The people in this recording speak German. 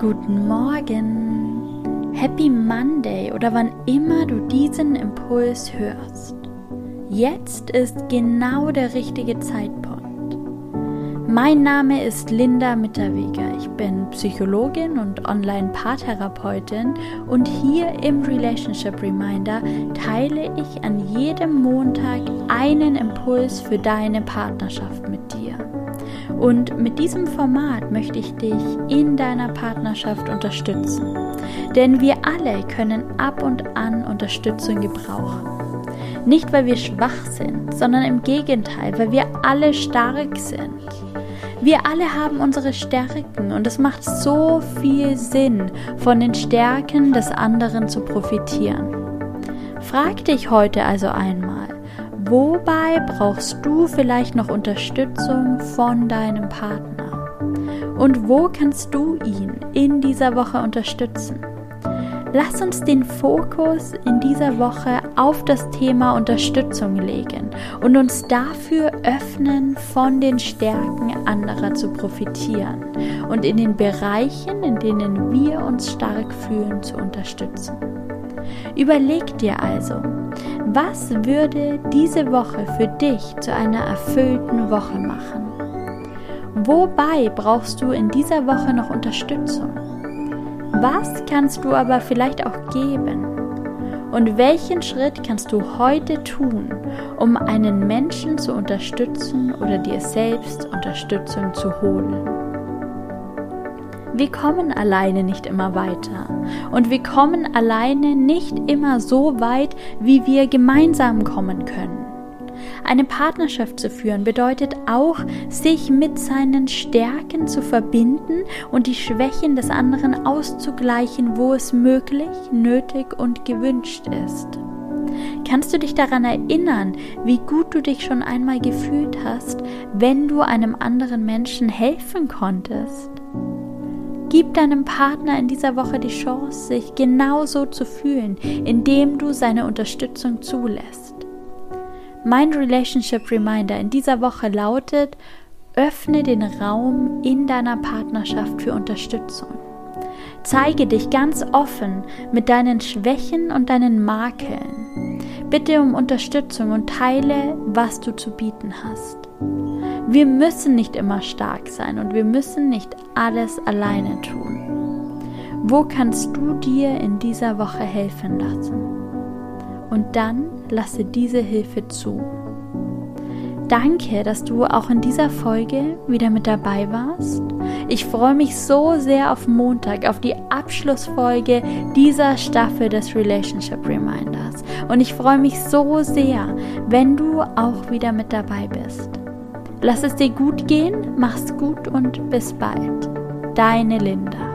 Guten Morgen, Happy Monday oder wann immer du diesen Impuls hörst. Jetzt ist genau der richtige Zeitpunkt. Mein Name ist Linda Mitterweger. Ich bin Psychologin und Online-Paartherapeutin und hier im Relationship Reminder teile ich an jedem Montag einen Impuls für deine Partnerschaft mit dir. Und mit diesem Format möchte ich dich in deiner Partnerschaft unterstützen. Denn wir alle können ab und an Unterstützung gebrauchen. Nicht, weil wir schwach sind, sondern im Gegenteil, weil wir alle stark sind. Wir alle haben unsere Stärken und es macht so viel Sinn, von den Stärken des anderen zu profitieren. Frag dich heute also einmal, Wobei brauchst du vielleicht noch Unterstützung von deinem Partner? Und wo kannst du ihn in dieser Woche unterstützen? Lass uns den Fokus in dieser Woche auf das Thema Unterstützung legen und uns dafür öffnen, von den Stärken anderer zu profitieren und in den Bereichen, in denen wir uns stark fühlen, zu unterstützen. Überleg dir also, was würde diese Woche für dich zu einer erfüllten Woche machen? Wobei brauchst du in dieser Woche noch Unterstützung? Was kannst du aber vielleicht auch geben? Und welchen Schritt kannst du heute tun, um einen Menschen zu unterstützen oder dir selbst Unterstützung zu holen? Wir kommen alleine nicht immer weiter. Und wir kommen alleine nicht immer so weit, wie wir gemeinsam kommen können. Eine Partnerschaft zu führen bedeutet auch, sich mit seinen Stärken zu verbinden und die Schwächen des anderen auszugleichen, wo es möglich, nötig und gewünscht ist. Kannst du dich daran erinnern, wie gut du dich schon einmal gefühlt hast, wenn du einem anderen Menschen helfen konntest? Gib deinem Partner in dieser Woche die Chance, sich genauso zu fühlen, indem du seine Unterstützung zulässt. Mein Relationship Reminder in dieser Woche lautet, öffne den Raum in deiner Partnerschaft für Unterstützung. Zeige dich ganz offen mit deinen Schwächen und deinen Makeln. Bitte um Unterstützung und teile, was du zu bieten hast. Wir müssen nicht immer stark sein und wir müssen nicht alles alleine tun. Wo kannst du dir in dieser Woche helfen lassen? Und dann lasse diese Hilfe zu. Danke, dass du auch in dieser Folge wieder mit dabei warst. Ich freue mich so sehr auf Montag, auf die Abschlussfolge dieser Staffel des Relationship Reminders. Und ich freue mich so sehr, wenn du auch wieder mit dabei bist. Lass es dir gut gehen, mach's gut und bis bald. Deine Linda.